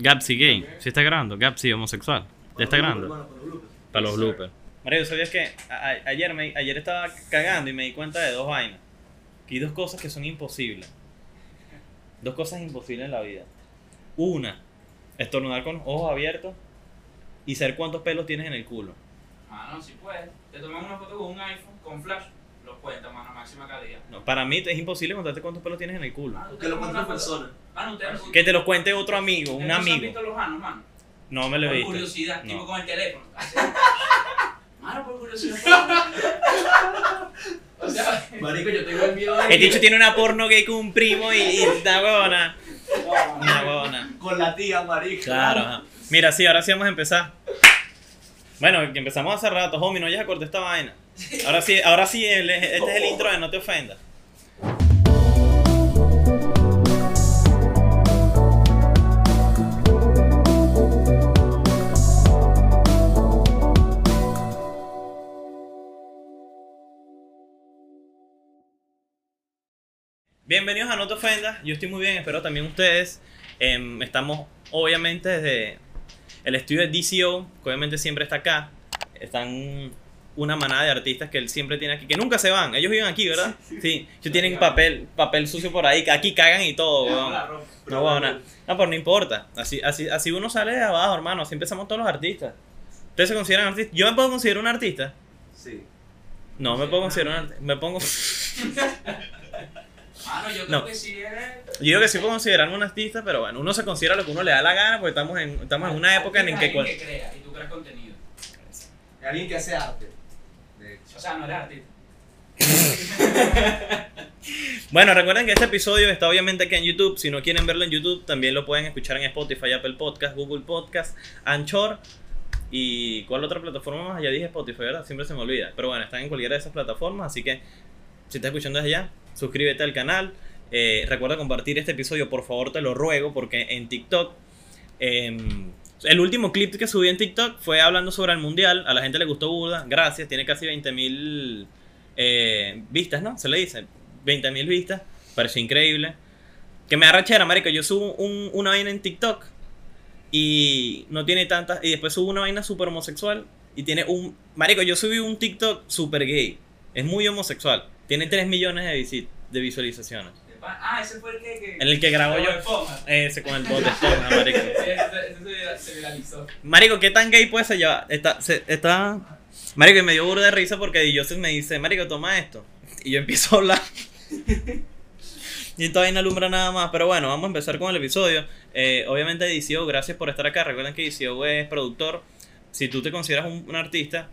Gapsi gay. ¿Sí está grabando? Gapsi homosexual. ¿Ya está grabando? Para los bloopers. Para los bloopers. Mario, ¿sabías que a- ayer, me, ayer estaba cagando y me di cuenta de dos vainas? Que hay dos cosas que son imposibles. Dos cosas imposibles en la vida. Una, estornudar con los ojos abiertos y saber cuántos pelos tienes en el culo. Ah, no, si puedes. Te tomas una foto con un iPhone, con flash, lo cuentas, mano, máxima calidad. No, para mí es imposible contarte cuántos pelos tienes en el culo. Mano, Que lo tomas cuenten una foto-. Mano, ustedes Que te lo cuente otro amigo, un ¿ustedes no se han amigo. visto los anos, mano? No me lo he Por visto. curiosidad, No. tipo con el teléfono. Mano, por curiosidad. o sea, Marico, yo tengo el miedo de El dicho tiene una porno gay con un primo y, y una huevona. Una huevona. con la tía, marico. Claro. ajá. Mira, sí, ahora sí vamos a empezar. Bueno, que empezamos hace rato, homie, no ya corté esta vaina. Ahora sí, ahora sí, el- este es el intro de No te ofendas. Bienvenidos a No te ofendas, yo estoy muy bien, espero también ustedes. Em, estamos obviamente desde el estudio de DCO, que obviamente siempre está acá. Están una manada de artistas que él siempre tiene aquí, que nunca se van. Ellos viven aquí, ¿verdad? Sí. Ellos tienen papel, papel sucio por ahí, aquí cagan y todo, weón. No, weón, no, no, pero no importa. Así, así, así uno sale de abajo, hermano. Así empezamos todos los artistas. ¿Ustedes se consideran artistas? ¿Yo me puedo considerar un artista? Sí. No, me puedo considerar un artista. Me pongo... Mano, yo creo No. que sí eres. Yo digo que sí puedo considerarme un artista, pero bueno, uno se considera lo que uno le da la gana, porque estamos en, estamos en una época en Eres que... alguien cual- que crea y tú creas contenido. Alguien que hace arte. De hecho. O sea, no eres artista. Bueno, recuerden que este episodio está obviamente aquí en YouTube. Si no quieren verlo en YouTube, también lo pueden escuchar en Spotify, Apple Podcast, Google Podcast, Anchor. ¿Y cuál otra plataforma más? Ya dije Spotify, ¿verdad? Siempre se me olvida. Pero bueno, están en cualquiera de esas plataformas. Así que si estás escuchando desde allá, suscríbete al canal. Eh, recuerda compartir este episodio, por favor, te lo ruego, porque en TikTok. em, el último clip que subí en TikTok fue hablando sobre el mundial. A la gente le gustó Buda. Gracias, tiene casi 20.000 mil eh, vistas, ¿no? Se le dice. 20.000 vistas. Pareció increíble. Que me arrachera, marico. Yo subo un- una vaina en TikTok y no tiene tantas. Y después subo una vaina súper homosexual y tiene un. Marico, yo subí un TikTok súper gay. Es muy homosexual. Tiene 3 millones de, visit- de visualizaciones. Ah, ese fue el que. que En el que Como yo. Ese con el bot de esponja, marico. Ese, se vira- se viralizó. Marico, ¿qué tan gay puede ser ya? Está, se- está... Marico, y me dio burro de risa porque Joseph me dice, Marico, toma esto. Y yo empiezo a hablar. y todavía no alumbra nada más. Pero bueno, vamos a empezar con el episodio. Eh, obviamente, DCO, gracias por estar acá. Recuerden que DCO es productor. Si tú te consideras un, un artista...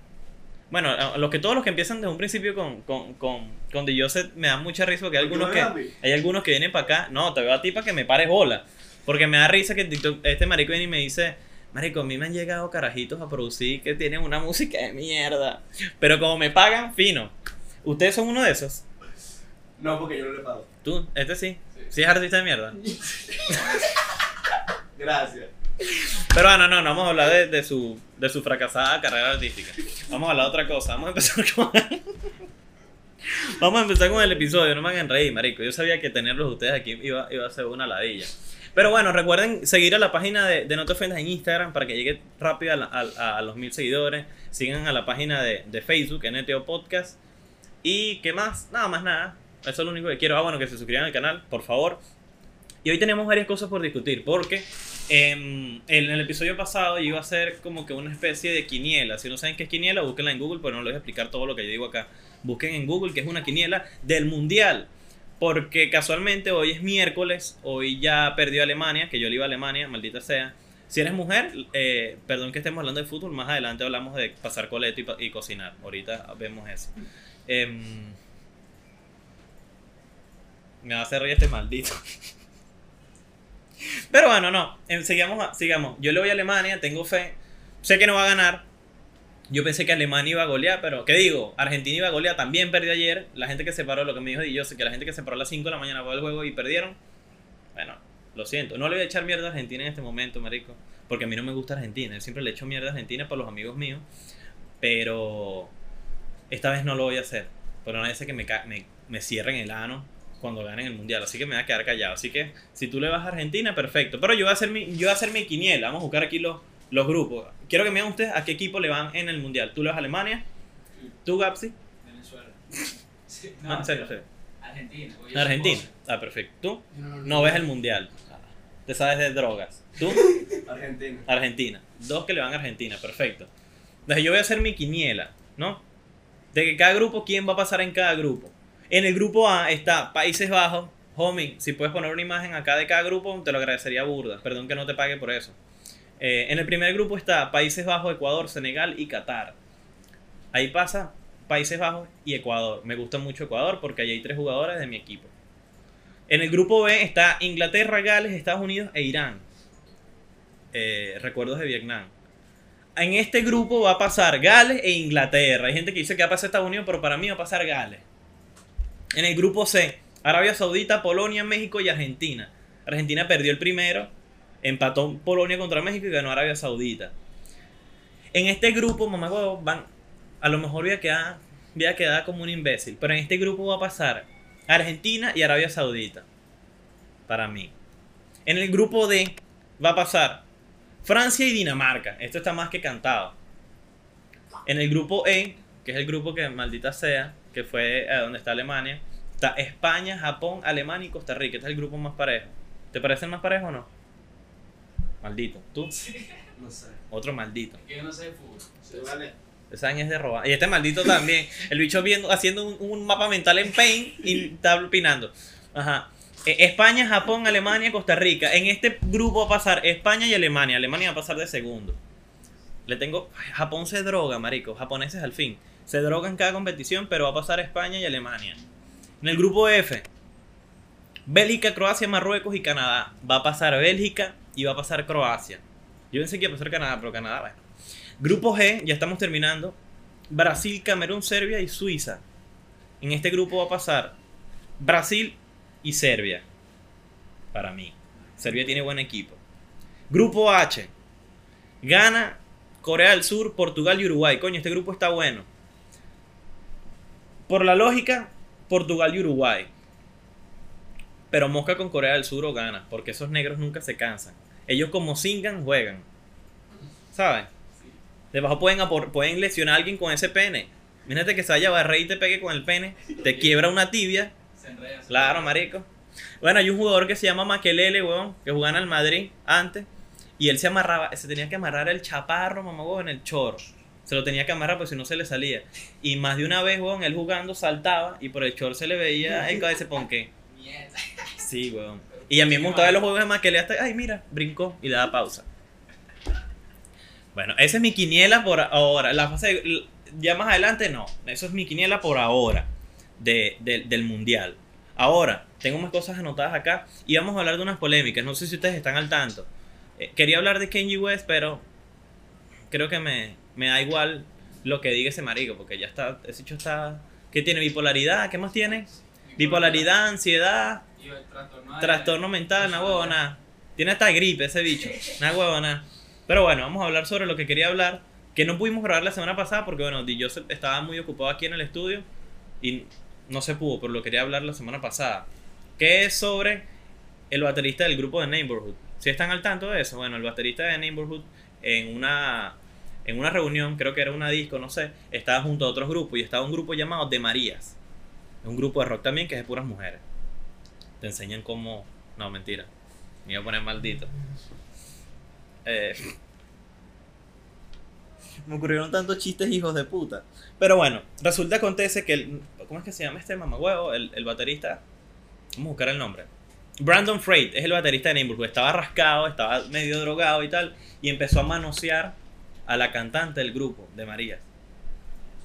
Bueno, los que todos los que empiezan desde un principio con, con, con, con The Joseph me dan mucha risa porque hay ¿Por qué algunos que... Hay algunos que vienen para acá. No, te veo a ti para que me pares bola. Porque me da risa que TikTok este marico viene y me dice, marico, a mí me han llegado carajitos a producir que tienen una música de mierda. Pero como me pagan, fino. ¿Ustedes son uno de esos? No, porque yo no le pago. ¿Tú? ¿Este sí? Sí. ¿Sí es artista de mierda? Gracias. Pero bueno, no, no vamos a hablar de, de su, de su fracasada carrera artística. Vamos a hablar de otra cosa. Vamos a empezar con... Vamos a empezar con el episodio, no me hagan reír, marico. Yo sabía que tenerlos ustedes aquí iba, iba a ser una ladilla. Pero bueno, recuerden seguir a la página de, de No Te Ofendas en Instagram para que llegue rápido a, a- los mil seguidores. Sigan a la página de, de Facebook, NTO Podcast. Y qué más, nada más nada. Eso es lo único que quiero. Ah, bueno, que se suscriban al canal, por favor. Y hoy tenemos varias cosas por discutir, porque en el episodio pasado iba a hacer como que una especie de quiniela. Si no saben qué es quiniela, búsquenla en Google, pero no les voy a explicar todo lo que yo digo acá. Busquen en Google que es una quiniela del Mundial. Porque casualmente hoy es miércoles, hoy ya perdió Alemania, que yo le iba a Alemania, maldita sea. Si eres mujer, eh, perdón que estemos hablando de fútbol, más adelante hablamos de pasar coleto y, cocinar. Ahorita vemos eso. Em, me hacer reír este maldito. Pero bueno, no. sigamos, sigamos. Yo le voy a Alemania, tengo fe. Sé que no va a ganar. Yo pensé que Alemania iba a golear, pero ¿qué digo? Argentina iba a golear, también perdió ayer. La gente que se paró, lo que me dijo y yo que la gente que se paró a las 5 de la mañana fue el juego y perdieron. Bueno, lo siento. No le voy a echar mierda a Argentina en este momento, marico. Porque a mí no me gusta Argentina. Yo siempre le echo mierda a Argentina por los amigos míos. Pero esta vez no lo voy a hacer. Pero no hace que me, me, me cierren el ano cuando ganen el mundial. Así que me voy a quedar callado. Así que si tú le vas a Argentina, perfecto. Pero yo voy a hacer mi, yo voy a hacer mi quiniela. Vamos a buscar aquí los, los grupos. Quiero que me digan ustedes a qué equipo le van en el mundial. ¿Tú le vas a Alemania? ¿Tú, Gapsi? Venezuela. Sí, No, en serio, en serio. Argentina. Argentina. Ah, perfecto. ¿Tú? No ves el mundial. Te sabes de drogas. ¿Tú? Argentina. Argentina. Dos que le van a Argentina, perfecto. Entonces yo voy a hacer mi quiniela, ¿no? De que cada grupo, quién va a pasar en cada grupo. En el grupo A está Países Bajos. Homie, si puedes poner una imagen acá de cada grupo, te lo agradecería burda. Perdón que no te pague por eso. Eh, en el primer grupo está Países Bajos, Ecuador, Senegal y Qatar. Ahí pasa Países Bajos y Ecuador. Me gusta mucho Ecuador porque ahí hay tres jugadores de mi equipo. En el grupo B está Inglaterra, Gales, Estados Unidos e Irán. Eh, recuerdos de Vietnam. En este grupo va a pasar Gales e Inglaterra. Hay gente que dice que va a pasar Estados Unidos, pero para mí va a pasar Gales. En el grupo C, Arabia Saudita, Polonia, México y Argentina. Argentina perdió el primero, empató Polonia contra México y ganó Arabia Saudita. En este grupo, mamá, van. A lo mejor voy a quedar, voy a quedar como un imbécil, pero en este grupo va a pasar Argentina y Arabia Saudita. Para mí. En el grupo D va a pasar Francia y Dinamarca. Esto está más que cantado. En el grupo E, que es el grupo que maldita sea, que fue eh, donde está Alemania, está España, Japón, Alemania y Costa Rica. Este es el grupo más parejo. ¿Te parece el más parejo o no? Maldito. ¿Tú? No sé. Otro maldito. Que yo no sé de fútbol. Sí, vale. Esa es de robar. Y este maldito también. El bicho viendo, haciendo un, un mapa mental en Paint y está opinando. Ajá. Eh, España, Japón, Alemania, Costa Rica. En este grupo va a pasar España y Alemania. Alemania va a pasar de segundo. Le tengo. Ay, Japón se droga, marico. Japoneses al fin. Se droga en cada competición, pero va a pasar España y Alemania. En el grupo F. Bélgica, Croacia, Marruecos y Canadá. Va a pasar Bélgica y va a pasar Croacia. Yo pensé que iba a pasar Canadá, pero Canadá, bueno. Grupo G, ya estamos terminando. Brasil, Camerún, Serbia y Suiza. En este grupo va a pasar Brasil y Serbia. Para mí. Serbia tiene buen equipo. Grupo H. Gana Corea del Sur, Portugal y Uruguay. Coño, este grupo está bueno. Por la lógica, Portugal y Uruguay. Pero Mosca con Corea del Sur o gana. Porque esos negros nunca se cansan. Ellos como singan, juegan. ¿Sabes? Debajo pueden, pueden lesionar a alguien con ese pene. Imagínate que se vaya a barrer y te pegue con el pene. Te quiebra una tibia. Se enreda. Claro, marico. Bueno, hay un jugador que se llama Maquelele, weón, que jugaba en el Madrid antes. Y él se amarraba, se tenía que amarrar el chaparro, mamá, weón, en el chorro. Se lo tenía que amarrar porque si no se le salía. Y más de una vez, weón, él jugando saltaba y por el chor se le veía el cabeza ponque. Sí, weón. Y a mí me gustaba los juegos de Maquelele hasta, ay, mira, brincó y le da pausa. Bueno, esa es mi quiniela por ahora. La fase de- ya más adelante no. Eso es mi quiniela por ahora de, de- del mundial. Ahora, tengo más cosas anotadas acá y vamos a hablar de unas polémicas. No sé si ustedes están al tanto. Eh, quería hablar de Kanye West, pero creo que me, me da igual lo que diga ese marico, porque ya está, ese hecho está... ¿Qué tiene? ¿Bipolaridad? ¿Qué más tiene? Bipolaridad, ansiedad, Y el trastorno mental, una huevona. Tiene hasta gripe ese bicho, una huevona. Pero bueno, vamos a hablar sobre lo que quería hablar, que no pudimos grabar la semana pasada porque bueno, Joseph estaba muy ocupado aquí en el estudio y no se pudo, pero lo quería hablar la semana pasada. Que es sobre el baterista del grupo de Neighborhood. Si están al tanto de eso, bueno, el baterista de Neighborhood en una en una reunión, creo que era una disco, no sé, estaba junto a otros grupos y estaba un grupo llamado De Marías. Un grupo de rock también que es de puras mujeres. Te enseñan cómo. No, mentira. Me iba a poner maldito. Eh, Me ocurrieron tantos chistes, hijos de puta. Pero bueno, resulta acontece que el. ¿Cómo es que se llama este mamagüevo? El, baterista. Vamos a buscar el nombre. Brandon Freight es el baterista de Neighborhood. Estaba rascado, estaba medio drogado y tal. Y empezó a manosear a la cantante del grupo, de Marías.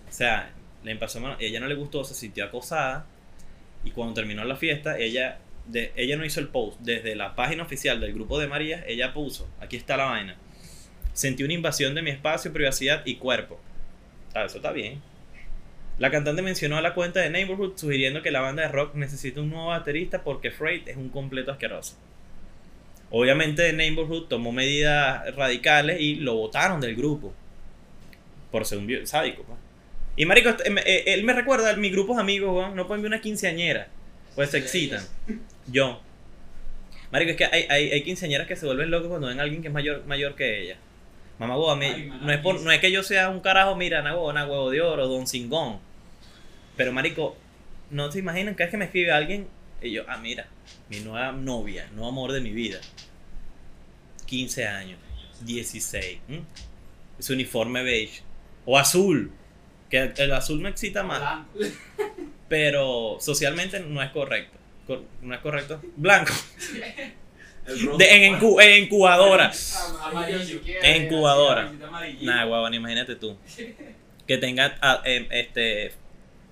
O sea, le empezó a ella no le gustó, se sintió acosada. Y cuando terminó la fiesta, ella, de, ella no hizo el post. Desde la página oficial del grupo de Marías, ella puso, aquí está la vaina. Sentí una invasión de mi espacio, privacidad y cuerpo. Ah, eso está bien. La cantante mencionó a la cuenta de Neighborhood sugiriendo que la banda de rock necesita un nuevo baterista porque Freight es un completo asqueroso. Obviamente Neighborhood tomó medidas radicales y lo votaron del grupo. Por ser un sádico. pues. Y marico, me- eh, él me recuerda a mis grupos amigos, no pueden ver una quinceañera. Pues se excitan. Yo. Marico, es que hay, hay, hay quinceañeras que se vuelven locos cuando ven a alguien que es mayor, mayor que ella. Mamá huevo, a mí, Ay, no, es por, no es que yo sea un carajo, mira, na huevo, na huevo de oro, don Singón. Pero marico, no se imaginan cada vez que me escribe alguien y yo, ah, mira, mi nueva novia, nuevo amor de mi vida. 15 años, 16. ¿m? Es uniforme beige. O azul. Que el, azul me excita más. Blanco. Pero socialmente no es correcto. Cor- No es correcto. Blanco. El rojo. De- en, encu- en incubadora. Amarillo. En incubadora. Nah, guaban, imagínate tú. Que tenga ah, em, este.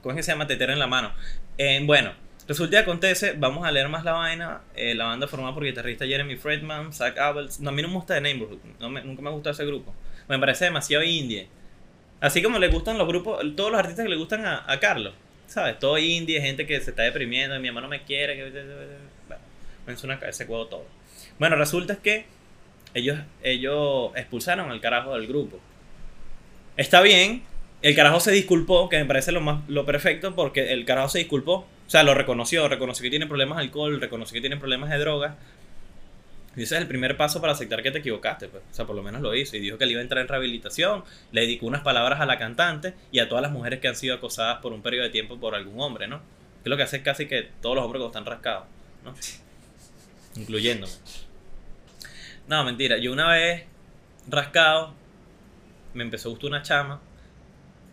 ¿Cómo es que se llama? Tetero en la mano. Eh, bueno, resulta y acontece, vamos a leer más la vaina. eh, la banda formada por guitarrista Jeremy Friedman, Zach Abels. A mí no me gusta The Neighborhood. No me- nunca me gustado ese grupo. Me parece demasiado indie. Así como le gustan los grupos, todos los artistas que le gustan a, Carlos. ¿Sabes? Todo indie, gente que se está deprimiendo, mi mamá no me quiere. Que... Bueno, me suena ese juego todo. Bueno, resulta que ellos, ellos expulsaron al carajo del grupo. Está bien, el carajo se disculpó, que me parece lo más lo perfecto, porque el carajo se disculpó. O sea, lo reconoció, reconoció que tiene problemas de alcohol, reconoció que tiene problemas de drogas. Y ese es el primer paso para aceptar que te equivocaste, pues. O sea, por lo menos lo hizo. Y dijo que le iba a entrar en rehabilitación, le dedicó unas palabras a la cantante y a todas las mujeres que han sido acosadas por un periodo de tiempo por algún hombre, ¿no? Que es lo que hace casi que todos los hombres cuando están rascados, ¿no? Incluyéndome. No, mentira. Yo una vez rascado, me empezó a gustar una chama.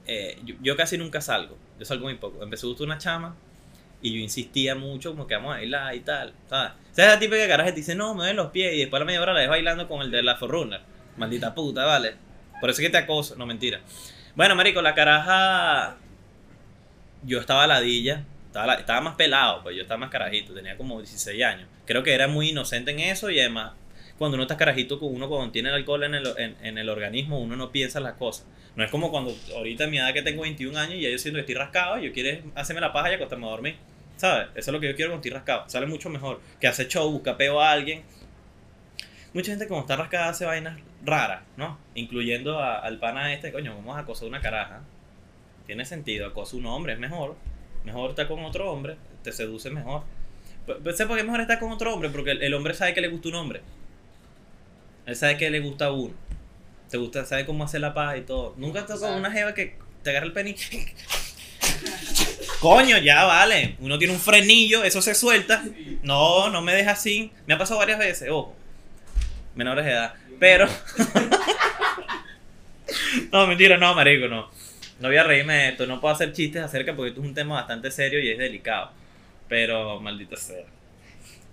Eh, yo, casi nunca salgo. Yo salgo muy poco. Me empezó a gustar una chama. Y yo insistía mucho, como que vamos a bailar y tal. ¿Sabes? ¿Sabes la típica caraja que te dice, no, me ven los pies? Y después a la media hora la ves bailando con el de la Forrunner. Maldita puta, vale. Por eso es que te acoso. No, mentira. Bueno, marico, la caraja. Yo estaba ladilla. Estaba, estaba más pelado, pues yo estaba más carajito. Tenía como 16 años. Creo que era muy inocente en eso y además cuando uno está carajito, con uno cuando tiene el alcohol en el, en, el organismo, uno no piensa las cosas. No es como cuando ahorita a mi edad que tengo 21 años y ya yo siento que estoy rascado, y yo quiero hacerme la paja y acostarme a dormir. ¿Sabes? Eso es lo que yo quiero cuando estoy rascado. Sale mucho mejor que hacer show, busca peo a alguien. Mucha gente cuando está rascada hace vainas raras, ¿no? Incluyendo al pana este, coño, vamos a acosar una caraja. Tiene sentido, acosa un hombre, es mejor. Mejor estar con otro hombre, te seduce mejor. Pe- pe- ¿Sé por qué mejor estar con otro hombre? Porque el hombre sabe que le gusta un hombre. Él sabe que le gusta a uno. Te gusta, sabe cómo hacer la paz y todo. Nunca has tocado una jeva que te agarra el penique. Coño, ya vale. Uno tiene un frenillo, eso se suelta. No, no me deja así. Me ha pasado varias veces, ojo. Menores de edad. Pero. no, mentira, no, marico, no. No voy a reírme de esto. No puedo hacer chistes acerca porque esto es un tema bastante serio y es delicado. Pero, maldita sea.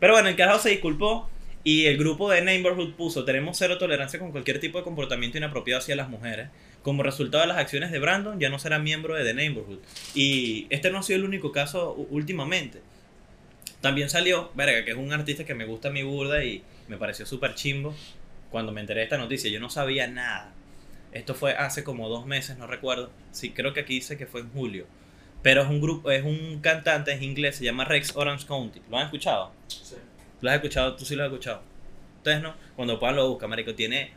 Pero bueno, el carajo se disculpó. Y el grupo de Neighborhood puso: Tenemos cero tolerancia con cualquier tipo de comportamiento inapropiado hacia las mujeres. Como resultado de las acciones de Brandon, ya no será miembro de The Neighborhood. Y este no ha sido el único caso últimamente. También salió, verga, que es un artista que me gusta mi burda y me pareció súper chimbo. Cuando me enteré de esta noticia, yo no sabía nada. Esto fue hace como dos meses, no recuerdo. Sí, creo que aquí dice que fue en julio. Pero es un grupo, es un cantante, es inglés, se llama Rex Orange County. ¿Lo han escuchado? Sí. ¿Lo has escuchado? ¿Tú sí lo has escuchado? Ustedes no. Cuando puedan lo buscan, marico. Tiene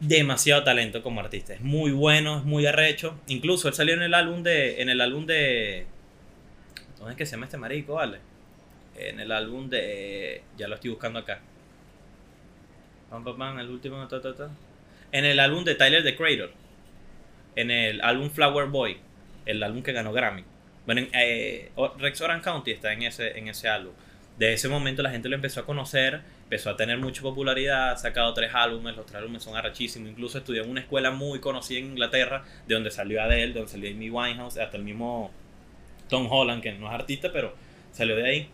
demasiado talento como artista. Es muy bueno, es muy arrecho. Incluso él salió en el álbum de... En el álbum de... ¿Dónde es que se llama este marico, vale? En el álbum de... Ya lo estoy buscando acá. Pam, pam, el último... En el álbum de Tyler, The Creator. En el álbum Flower Boy. El álbum que ganó Grammy. Bueno, en, eh, Rex Orange County está en ese, en ese álbum. De ese momento la gente lo empezó a conocer, empezó a tener mucha popularidad, ha sacado tres álbumes, los tres álbumes son arrachísimos, incluso estudió en una escuela muy conocida en Inglaterra, de donde salió Adele, de donde salió Amy Winehouse, hasta el mismo Tom Holland, que no es artista, pero salió de ahí.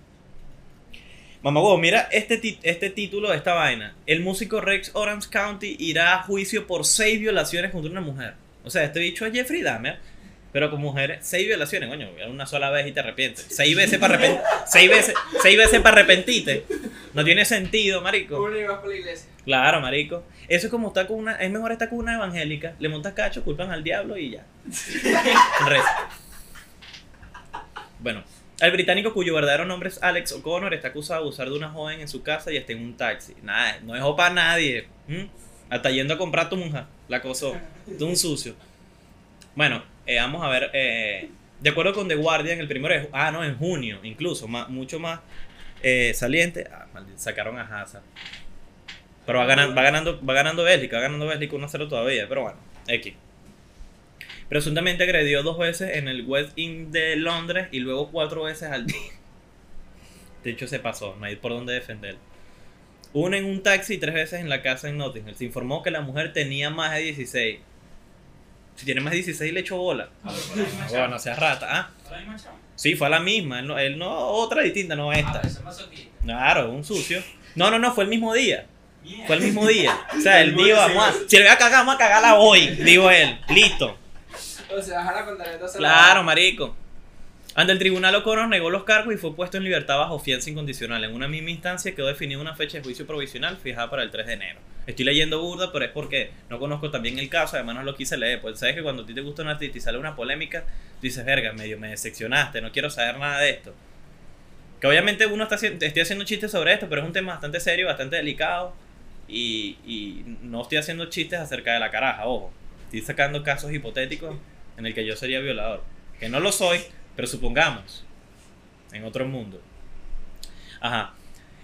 Mamá mira este, este título de esta vaina. El músico Rex Orange County irá a juicio por seis violaciones contra una mujer. O sea, este bicho es Jeffrey Dahmer, pero con mujeres, seis violaciones, coño, una sola vez y te arrepientes. Seis veces para arrepentirte. Seis veces, seis veces para arrepentirte. No tiene sentido, marico. Uno iba por la iglesia. Claro, marico. Eso es como estar con una. Es mejor estar con una evangélica. Le montas cacho, culpan al diablo y ya. Reza. Bueno, el británico cuyo verdadero nombre es Alex O'Connor está acusado de abusar de una joven en su casa y está en un taxi. Nada, no dejó para nadie. ¿m? Hasta yendo a comprar tu mujer. La acosó. De un sucio. Bueno, eh, vamos a ver. eh, de acuerdo con The Guardian, el primero es, ah, no, en junio, incluso, más, mucho más eh, saliente. Ah, maldito, sacaron a Hazard. Pero va ganando, va ganando, va ganando Bélgica, va ganando Bélgica 1-0 todavía, pero bueno, X. Presuntamente agredió dos veces en el West End de Londres y luego cuatro veces al día. De hecho, se pasó, no hay por dónde defender. Una en un taxi y tres veces en la casa en Nottingham. Se informó que la mujer tenía más de 16. Si tiene más de 16 le echó bola. Bueno, chama. sea rata. Ah, ¿Fue la misma chama? sí, fue a la misma. Él no, él no otra distinta, no Ah, esta. Claro, un sucio. No, no, no, fue el mismo día. Fue el mismo día. O sea, él El dijo, vamos a, si le voy a cagar, vamos a cagarla hoy. Dijo él. Listo. O sea, la Claro, marico. Ante el tribunal O'Connor negó los cargos y fue puesto en libertad bajo fianza incondicional. En una misma instancia quedó definida una fecha de juicio provisional fijada para el 3 de enero. Estoy leyendo burda, pero es porque no conozco también el caso, además no lo quise leer. Pues sabes que cuando a ti te gusta un artista y sale una polémica, dices, verga, medio me decepcionaste, no quiero saber nada de esto. Que obviamente uno está estoy haciendo chistes sobre esto, pero es un tema bastante serio, bastante delicado. Y, y no estoy haciendo chistes acerca de la caraja, ojo. Estoy sacando casos hipotéticos en el que yo sería violador. Que no lo soy, pero supongamos. En otro mundo. Ajá.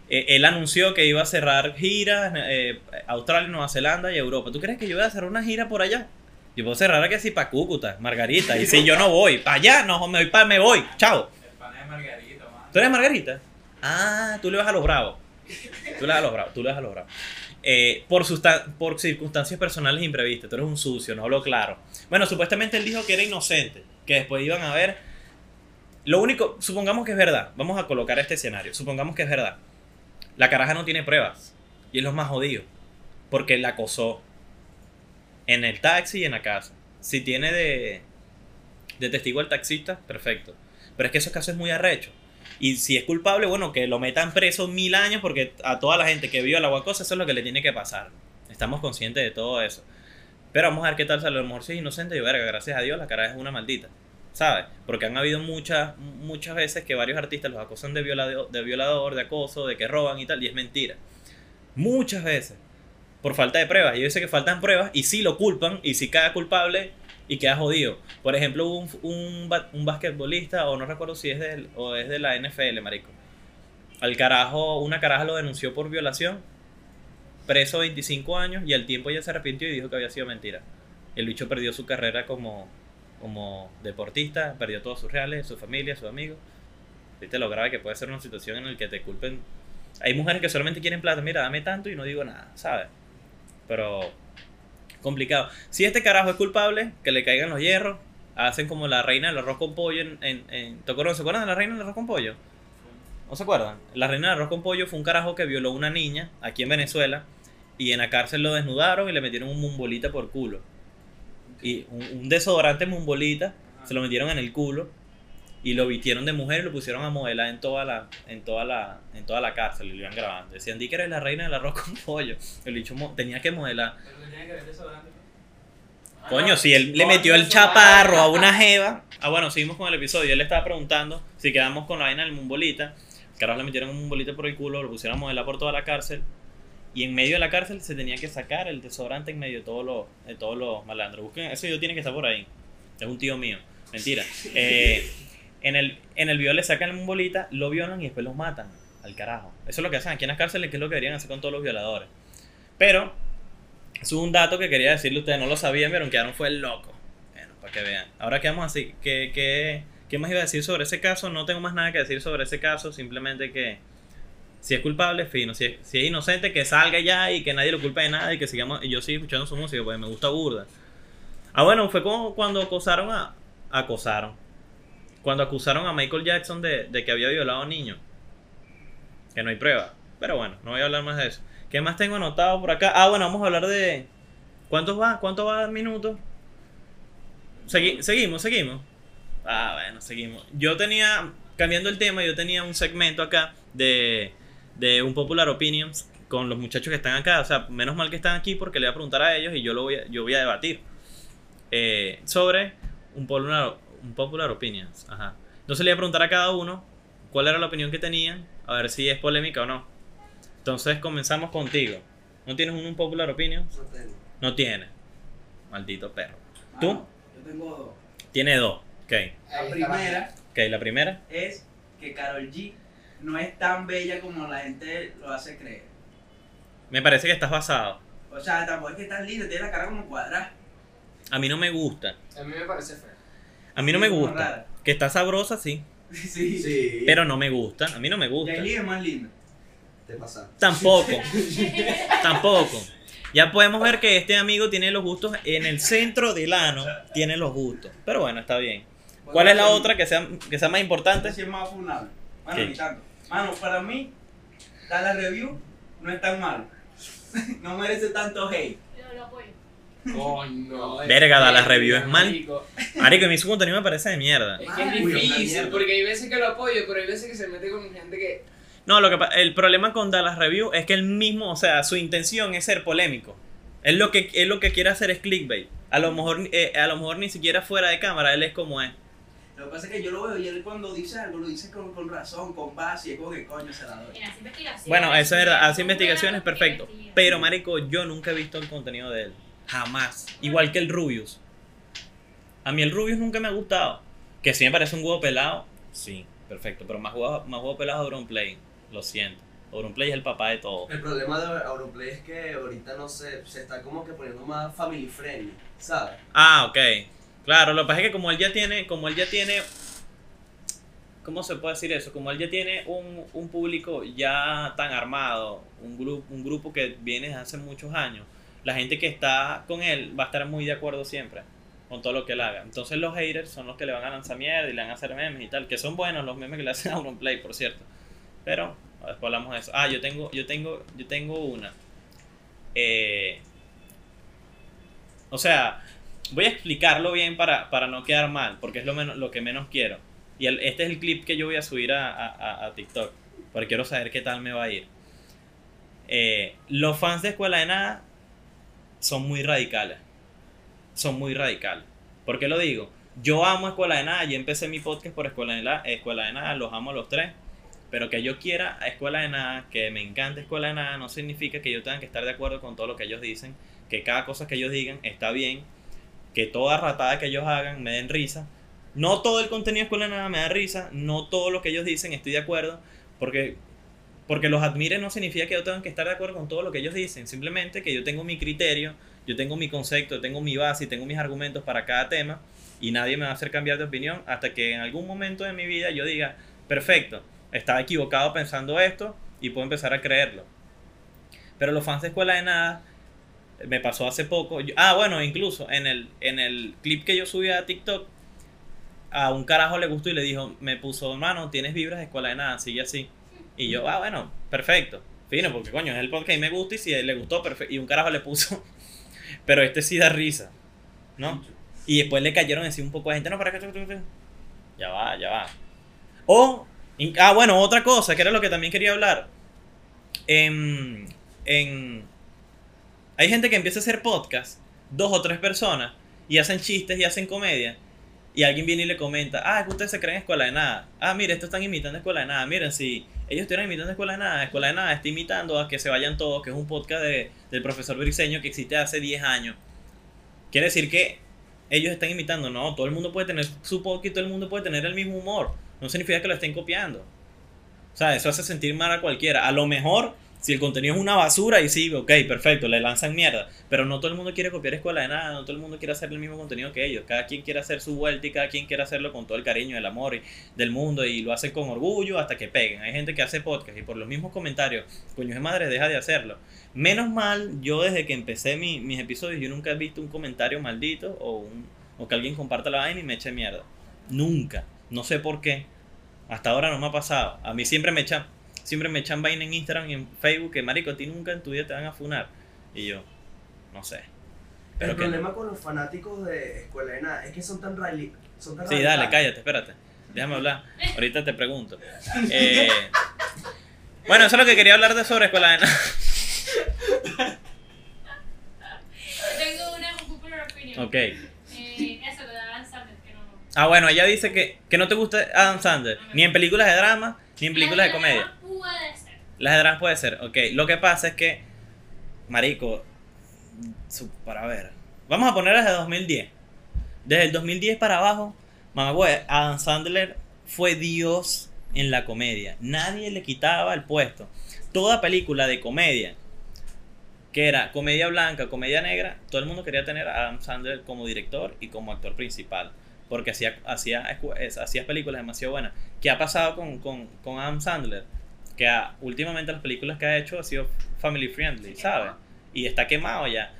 Eh, él anunció que iba a cerrar giras eh, Australia, Nueva Zelanda y Europa. ¿Tú crees que yo voy a cerrar una gira por allá? Yo puedo cerrar aquí así para Cúcuta, Margarita. Y si yo no voy, para allá, no, me voy, pa- me voy. Chao. El pan de Margarita, man. ¿Tú eres Margarita? Ah, tú le vas a los bravos. Tú le vas a los bravos, tú le vas a los bravos. Eh, por, por circunstancias personales imprevistas. Tú eres un sucio, no hablo claro. Bueno, supuestamente él dijo que era inocente. Que después iban a ver. Lo único, supongamos que es verdad. Vamos a colocar este escenario. Supongamos que es verdad. La caraja no tiene pruebas. Y es lo más jodido. Porque la acosó. En el taxi y en la casa. Si tiene de, de testigo el taxista, perfecto. Pero es que esos casos es muy arrecho. Y si es culpable, bueno, que lo metan preso mil años porque a toda la gente que vio la guacosa eso es lo que le tiene que pasar. Estamos conscientes de todo eso. Pero vamos a ver qué tal sale. A lo mejor si es inocente y verga, gracias a Dios, la cara es una maldita. ¿Sabes? Porque han habido muchas, muchas veces que varios artistas los acosan de violador, de violador, de acoso, de que roban y tal, y es mentira. Muchas veces. Por falta de pruebas. Y yo sé que faltan pruebas y sí lo culpan y sí queda culpable y queda jodido. Por ejemplo, un, un, un basquetbolista, o no recuerdo si es de, o es de la NFL, marico. Al carajo, una caraja lo denunció por violación, preso 25 años, y al tiempo ya se arrepintió y dijo que había sido mentira. El bicho perdió su carrera como, como deportista, perdió todos sus reales, su familia, sus amigos. Viste lo grave que puede ser una situación en la que te culpen. Hay mujeres que solamente quieren plata, mira, dame tanto y no digo nada, ¿sabes? Pero complicado. Si este carajo es culpable, que le caigan los hierros. Hacen como la reina del arroz con pollo en... en, ¿Te acuerdas? ¿Se acuerdan de la reina del arroz con pollo? ¿No se acuerdan? La reina del arroz con pollo fue un carajo que violó a una niña aquí en Venezuela y en la cárcel lo desnudaron y le metieron un mumbolita por culo. Y un, un desodorante mumbolita se lo metieron en el culo y lo vistieron de mujer y lo pusieron a modelar en toda la en toda la en toda la cárcel y lo iban grabando. Decían, "Di que eres la reina del arroz con pollo." El bicho tenía que modelar. Pero que tiene que ver desodorante. Ah, Coño, no, si él le metió el chaparro a una jeva. Ah, bueno, seguimos con el episodio. Él le estaba preguntando si quedamos con la vaina del mumbolita. Carajo le metieron un mumbolita por el culo, lo pusieron a modelar por toda la cárcel. Y en medio de la cárcel se tenía que sacar el desodorante en medio de todos los, todos malandros. Busquen, ese video tiene que estar por ahí. Es un tío mío. Mentira. Eh, en, el, en el video le sacan el mumbolita, lo violan y después los matan. Al carajo. Eso es lo que hacen aquí en las cárceles, que es lo que deberían hacer con todos los violadores. Pero es un dato que quería decirle a ustedes, no lo sabían, pero quedaron fue el loco. Bueno, para que vean. Ahora quedamos así. ¿Qué, qué, qué más iba a decir sobre ese caso? No tengo más nada que decir sobre ese caso, simplemente que si es culpable, fino. Si es, si es inocente, que salga ya y que nadie lo culpe de nada y que sigamos. Y yo sigo escuchando su música, porque me gusta burda. Ah, bueno, fue como cuando acosaron a. Acosaron. Cuando acusaron a Michael Jackson de, de que había violado a un niño. Que no hay prueba. Pero bueno, no voy a hablar más de eso. ¿Qué más tengo anotado por acá? Ah, bueno, vamos a hablar de. ¿Cuántos va? ¿Cuánto va el minuto? Segui- seguimos, seguimos. Ah, bueno, seguimos. Yo tenía, cambiando el tema, yo tenía un segmento acá de, de un Popular Opinions con los muchachos que están acá. O sea, menos mal que están aquí porque le voy a preguntar a ellos y yo lo voy a, yo voy a debatir. eh, sobre un popular, un popular Opinions. Ajá. Entonces le voy a preguntar a cada uno cuál era la opinión que tenían, a ver si es polémica o no. Entonces comenzamos contigo. ¿No tienes un, un Popular Opinions? No tengo. No tiene. Maldito perro. ¿Tú? Ah, Yo tengo dos. Tiene dos. Ok, La primera ok, la primera. es que Carol G no es tan bella como la gente lo hace creer. Me parece que estás basado. O sea, tampoco es que tan linda, tiene la cara como cuadrada. A mí no me gusta. A mí me parece feo. A mí no me gusta. rara. Que está sabrosa, sí. Sí. Sí. Pero no me gusta. A mí no me gusta. Yailin es más linda. Te pasa. Tampoco. Tampoco. Ya podemos ver que este amigo tiene los gustos en el centro del ano. Tiene los gustos. Pero bueno, está bien. ¿Cuál es la otra que sea, que sea más importante? Sí es más funable. Bueno, ¿Qué? ni tanto. Mano, para mí, la review no es tan malo. no merece tanto hate. Yo lo apoyo. Coño. Verga, Dallas Review es mal. Marico. A mí su contenido me parece de mierda. Es que es difícil, porque hay veces que lo apoyo, pero hay veces que se mete con gente que. No, lo que el problema con Dallas Review es que él mismo, o sea, su intención es ser polémico. Él lo que, él lo que quiere hacer es clickbait. A lo mejor, eh, a lo mejor ni siquiera fuera de cámara, él es como es. Lo que pasa es que yo lo veo y él cuando dice algo lo dice con, con razón, con base y es como que coño se la doy. En las investigaciones. Bueno, eso es verdad, hace investigaciones, perfecto. Pero, marico, yo nunca he visto el contenido de él. Jamás. Igual que el Rubius. A mí el Rubius nunca me ha gustado. Que sí me parece un huevo pelado. Sí, perfecto. Pero más huevo, más huevo pelado es Auronplay. Lo siento. Auronplay es el papá de todo. El problema de Auronplay es que ahorita no sé, se está como que poniendo más family friendly, ¿sabes? Ah, ok. Claro, lo que pasa es que como él ya tiene, como él ya tiene, ¿cómo se puede decir eso? Como él ya tiene un, un público ya tan armado, un grupo, un grupo que viene desde hace muchos años, la gente que está con él va a estar muy de acuerdo siempre con todo lo que él haga. Entonces los haters son los que le van a lanzar mierda y le van a hacer memes y tal, que son buenos los memes que le hacen a Auronplay, por cierto. Pero después hablamos de eso. Ah, yo tengo, yo tengo, yo tengo una. Eh, o sea, voy a explicarlo bien para, para no quedar mal, porque es lo, menos, lo que menos quiero. Y el- este es el clip que yo voy a subir a, a- a- TikTok, porque quiero saber qué tal me va a ir. Eh, los fans de Escuela de Nada son muy radicales. Son muy radicales. ¿Por qué lo digo? Yo amo Escuela de Nada, yo empecé mi podcast por Escuela de, la, Escuela de Nada, los amo a los tres. Pero que yo quiera a Escuela de Nada, que me encante Escuela de Nada, no significa que yo tenga que estar de acuerdo con todo lo que ellos dicen, que cada cosa que ellos digan está bien, que toda ratada que ellos hagan me den risa. No todo el contenido de Escuela Nada me da risa, no todo lo que ellos dicen estoy de acuerdo, porque, porque los admire no significa que yo tenga que estar de acuerdo con todo lo que ellos dicen, simplemente que yo tengo mi criterio, yo tengo mi concepto, tengo mi base y tengo mis argumentos para cada tema y nadie me va a hacer cambiar de opinión hasta que en algún momento de mi vida yo diga, perfecto, estaba equivocado pensando esto y puedo empezar a creerlo. Pero los fans de Escuela de Nada me pasó hace poco. ah, bueno, incluso en el, en el clip que yo subí a TikTok, a un carajo le gustó y le dijo, me puso, hermano, tienes vibras de escuela de nada, sigue así. Y yo, ah, bueno, perfecto. Fino, porque coño, es el podcast y me gusta y si le gustó, perfecto. Y un carajo le puso, pero este sí da risa, ¿no? Y después le cayeron así un poco de gente, no, para que... Ya va, ya va. O, ah, bueno, otra cosa, que era lo que también quería hablar. En, en, hay gente que empieza a hacer podcast, dos o tres personas, y hacen chistes y hacen comedia. Y alguien viene y le comenta, ah, es que ustedes se creen escuela de nada. Ah, mire, estos están imitando escuela de nada. Miren, si ellos estuvieran imitando escuela de nada, escuela de nada está imitando a que se vayan todos, que es un podcast de- del profesor Briseño que existe hace 10 años. Quiere decir que ellos están imitando. No, todo el mundo puede tener su podcast y todo el mundo puede tener el mismo humor. No significa que lo estén copiando. O sea, eso hace sentir mal a cualquiera. A lo mejor, si el contenido es una basura, y sí, ok, perfecto, le lanzan mierda. Pero no todo el mundo quiere copiar escuela de nada, no todo el mundo quiere hacer el mismo contenido que ellos. Cada quien quiere hacer su vuelta y cada quien quiere hacerlo con todo el cariño, el amor y- del mundo y lo hace con orgullo hasta que peguen. Hay gente que hace podcast y por los mismos comentarios, coño de madre, deja de hacerlo. Menos mal, yo desde que empecé mi- mis episodios, yo nunca he visto un comentario maldito o, un, o que alguien comparta la vaina y me eche mierda. Nunca. No sé por qué. Hasta ahora no me ha pasado. A mí siempre me echan, siempre me echan vaina en Instagram y en Facebook que marico, a ti nunca en tu vida te van a funar. Y yo, no sé. Pero el que no. problema con los fanáticos de Escuela de Nada es que son tan rally, son tan Sí, dale, cállate, espérate. Déjame hablar. Ahorita te pregunto. Eh, bueno, eso es lo que quería hablar de sobre escuela de nada. Tengo una popular opinion. Ok. Eh, eso lo de Adam Sandler, que no. Ah, bueno, ella dice que, que no te gusta Adam Sandler, ni en películas de drama, ni en películas de comedia. Las de puede ser, ok. Lo que pasa es que, marico, para ver, vamos a poner desde 2010. Desde el 2010 para abajo, Mamá, güey, Adam Sandler fue Dios en la comedia. Nadie le quitaba el puesto. Toda película de comedia, que era comedia blanca, comedia negra, todo el mundo quería tener a Adam Sandler como director y como actor principal. Porque hacía, hacía, hacía películas demasiado buenas. ¿Qué ha pasado con, con, con Adam Sandler? Que ha- últimamente las películas que ha hecho ha sido family friendly, ¿sabes? Y está quemado ya.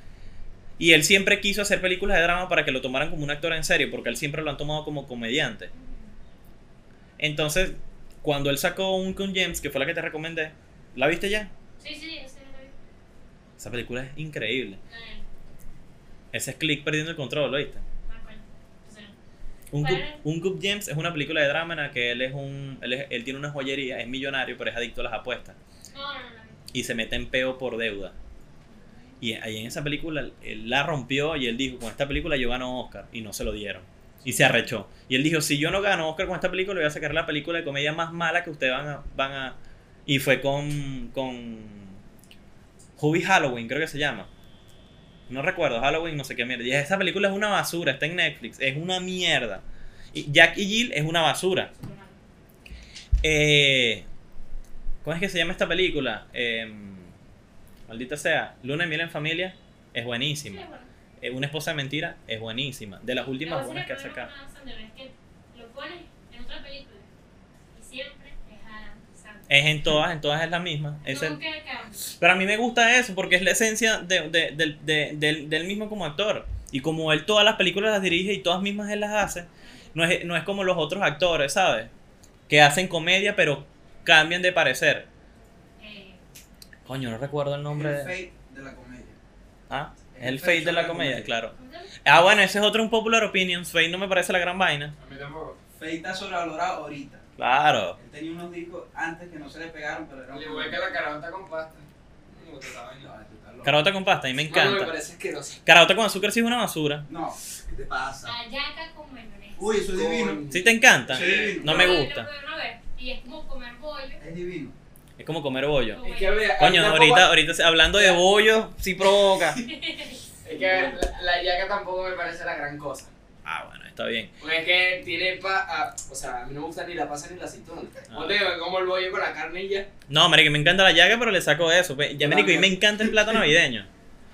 Y él siempre quiso hacer películas de drama para que lo tomaran como un actor en serio, porque él siempre lo han tomado como comediante. Entonces, cuando él sacó un con James, que fue la que te recomendé, ¿la viste ya? Sí, sí, ese lo vi. Esa película es increíble. Ese es Click perdiendo el control, ¿lo viste? me acuerdo. O sea, Un ¿Cuál Cup, es? un Cup James es una película de drama en la que él es un él, es- él tiene una joyería, es millonario, pero es adicto a las apuestas No, no, no. no. y se mete en peo por deuda. Y ahí en esa película él la rompió y él dijo, con esta película yo gano Oscar y no se lo dieron. Y se arrechó. Y él dijo, si yo no gano Oscar con esta película, voy a sacar la película de comedia más mala que ustedes van a... Van a... Y fue con... con Hubie Halloween, creo que se llama. No recuerdo, Halloween, no sé qué mierda. Y esa película es una basura, está en Netflix, es una mierda. Y Jack y Jill es una basura. Eh, ¿Cómo es que se llama esta película? Eh, maldita sea. Luna y miel en familia es buenísima. bueno. Eh, Una esposa de mentira es buenísima. De las últimas buenas que ha sacado. es que lo pones en otra película y siempre es Adam Sandler. Es en todas, en todas es la misma. Pero a mí me gusta eso porque es la esencia de- de- del- de- del, del mismo como actor. Y como él todas las películas las dirige y todas mismas él las hace, no es, no es como los otros actores, ¿sabes? Que hacen comedia pero cambian de parecer. Eh, Coño, no recuerdo el nombre. El de- fate de la comedia. Ah, el el fate fate de la la comedia, comedia. claro. Ah, bueno, ese es otro un popular opinion. Fate no me parece la gran vaina. A mí tampoco. Fate está sobrevalorado ahorita. Claro. Él tenía unos discos antes que no se le pegaron, pero eran. Al igual que la carota con pasta. No me. No. Carota con pasta, a mí me No, me encanta. parece asqueroso. Carota con azúcar sí es una basura. No. ¿Qué te pasa? La yaca con mayonesa. Uy, eso es divino. ¿Sí te encanta? Sí. No me gusta. probé una vez, Y es como comer bollo. Es divino. Es como comer bollo. Es que, vea, Coño, ahorita, ahorita hablando de bollo, sí provoca. Es que a ver, la, la yaca tampoco me parece la gran cosa. Ah, bueno, está bien. Porque es que tiene pa. o sea, a mí no me gusta ni la pasa ni la aceituna. Ah. Ponte como el bollo con la carne y ya. No, marico, me encanta la llaga, pero le saco eso. pe. Ya, marico, y me encanta el plato navideño.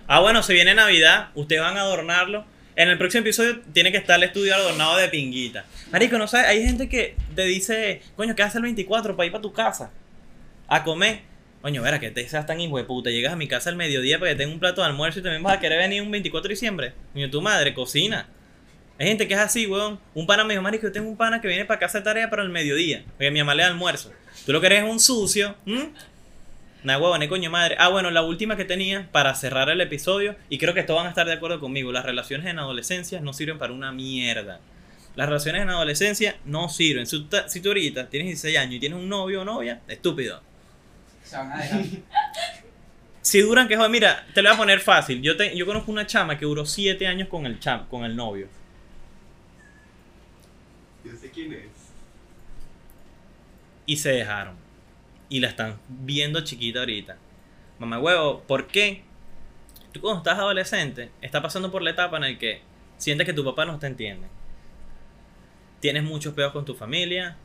Ah, bueno, se viene Navidad, ustedes van a adornarlo. En el próximo episodio tiene que estar el estudio adornado de pinguita. Marico, no sabes, hay gente que te dice, coño, ¿qué hace el 24 para ir para tu casa? A comer. Coño, verá, que te seas tan hijo de puta. Llegas a mi casa al mediodía para que tenga un plato de almuerzo y también vas a querer venir un 24 de diciembre. Coño, tu madre, cocina. Hay gente que es así, weón. Un pana me dijo, marico, yo tengo un pana que viene para casa de tarea para el mediodía. Porque mi mamá le da almuerzo. Tú lo que eres es un sucio. ¿m? Nah, huevón, coño madre. Ah, bueno, la última que tenía para cerrar el episodio, y creo que todos van a estar de acuerdo conmigo, las relaciones en adolescencia no sirven para una mierda. Las relaciones en adolescencia no sirven. Si tú, ta- si tú ahorita tienes 16 años y tienes un novio o novia, estúpido. Se van a dejar. Si duran que joder, mira, te lo voy a poner fácil. Yo, te, yo conozco una chama que duró 7 años con el cham, con el novio. Yo sé quién es. y se dejaron. Y la están viendo chiquita ahorita. Mamá huevo, ¿por qué? Tú cuando estás adolescente, estás pasando por la etapa en la que sientes que tu papá no te entiende. Tienes muchos pedos con tu familia.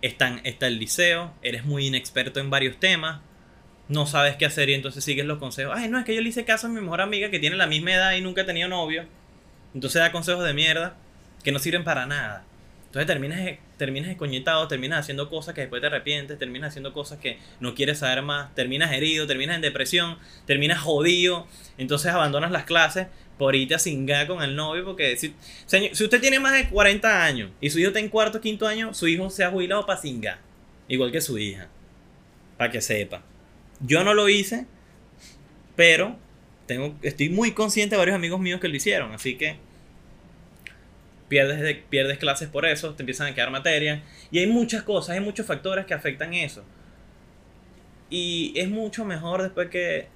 Están, está el liceo. Eres muy inexperto en varios temas. No sabes qué hacer y entonces sigues los consejos. Ay, no, es que yo le hice caso a mi mejor amiga que tiene la misma edad y nunca ha tenido novio. Entonces da consejos de mierda que no sirven para nada. Entonces terminas, terminas escoñetado, terminas haciendo cosas que después te arrepientes, terminas haciendo cosas que no quieres saber más, terminas herido, terminas en depresión, terminas jodido, entonces abandonas las clases por irte a cingar con el novio, porque si, señor, si usted tiene más de 40 años y su hijo está en cuarto quinto año, su hijo se ha jubilado para cingar, igual que su hija, para que sepa. Yo no lo hice, pero tengo, estoy muy consciente de varios amigos míos que lo hicieron, así que pierdes, de- pierdes clases por eso, te empiezan a quedar materias. Y hay muchas cosas, hay muchos factores que afectan eso. Y es mucho mejor después que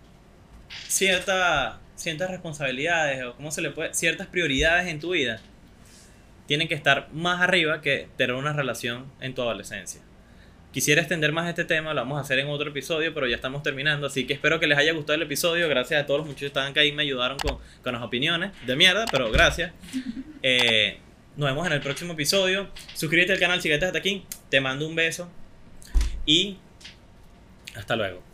cierta, ciertas responsabilidades o cómo se le puede, ciertas prioridades en tu vida tienen que estar más arriba que tener una relación en tu adolescencia. Quisiera extender más este tema, lo vamos a hacer en otro episodio, pero ya estamos terminando, así que espero que les haya gustado el episodio. Gracias a todos los muchachos que estaban acá y me ayudaron con, con las opiniones de mierda, pero gracias. Eh, Nos vemos en el próximo episodio. Suscríbete al canal si hasta aquí. Te mando un beso. Y hasta luego.